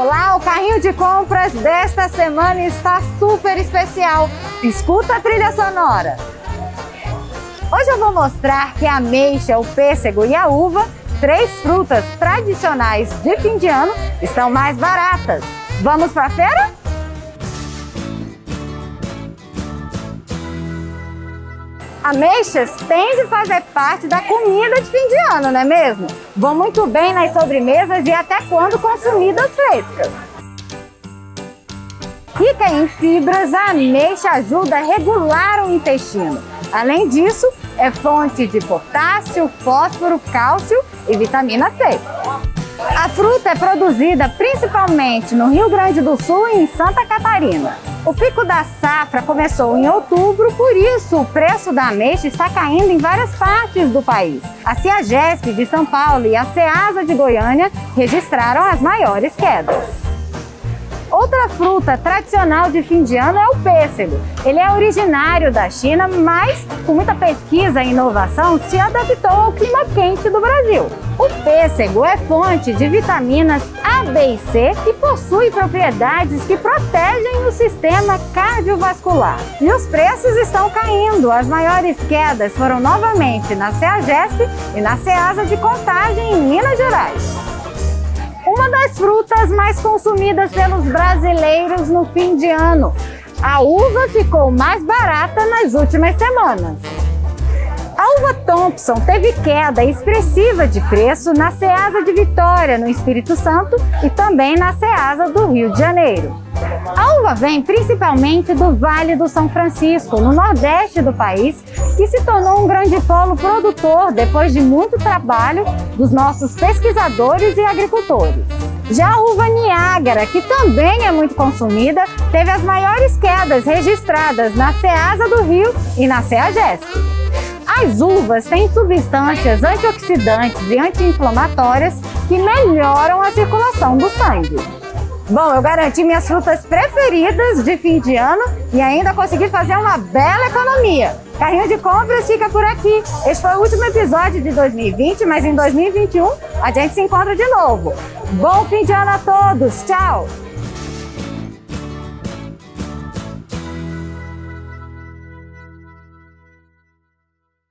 Olá, o carrinho de compras desta semana está super especial. Escuta a trilha sonora. Hoje eu vou mostrar que a ameixa, o pêssego e a uva, três frutas tradicionais de fim de ano, estão mais baratas. Vamos para a feira? Ameixas têm de fazer parte da comida de fim de ano, não é mesmo? Vão muito bem nas sobremesas e até quando consumidas frescas. Rica em fibras, a ameixa ajuda a regular o intestino. Além disso, é fonte de potássio, fósforo, cálcio e vitamina C. A fruta é produzida principalmente no Rio Grande do Sul e em Santa Catarina. O pico da safra começou em outubro, por isso o preço da ameixa está caindo em várias partes do país. A Ciagesp de São Paulo e a Ceasa de Goiânia registraram as maiores quedas. Outra fruta tradicional de fim de ano é o pêssego. Ele é originário da China, mas com muita pesquisa e inovação se adaptou ao clima quente do Brasil. O pêssego é fonte de vitaminas A, B e C e possui propriedades que protegem o sistema cardiovascular. E os preços estão caindo. As maiores quedas foram novamente na CEAGESP e na CEASA de Contagem, em Minas Gerais frutas mais consumidas pelos brasileiros no fim de ano. A uva ficou mais barata nas últimas semanas. A uva Thompson teve queda expressiva de preço na Ceasa de Vitória, no Espírito Santo, e também na Ceasa do Rio de Janeiro. A uva vem principalmente do Vale do São Francisco, no nordeste do país, que se tornou um grande polo produtor depois de muito trabalho dos nossos pesquisadores e agricultores. Já a uva Niágara, que também é muito consumida, teve as maiores quedas registradas na Ceasa do Rio e na Ceagesp. As uvas têm substâncias antioxidantes e anti-inflamatórias que melhoram a circulação do sangue. Bom, eu garanti minhas frutas preferidas de fim de ano e ainda consegui fazer uma bela economia. Carrinho de compras fica por aqui. Este foi o último episódio de 2020, mas em 2021 a gente se encontra de novo. Bom fim de ano a todos. Tchau!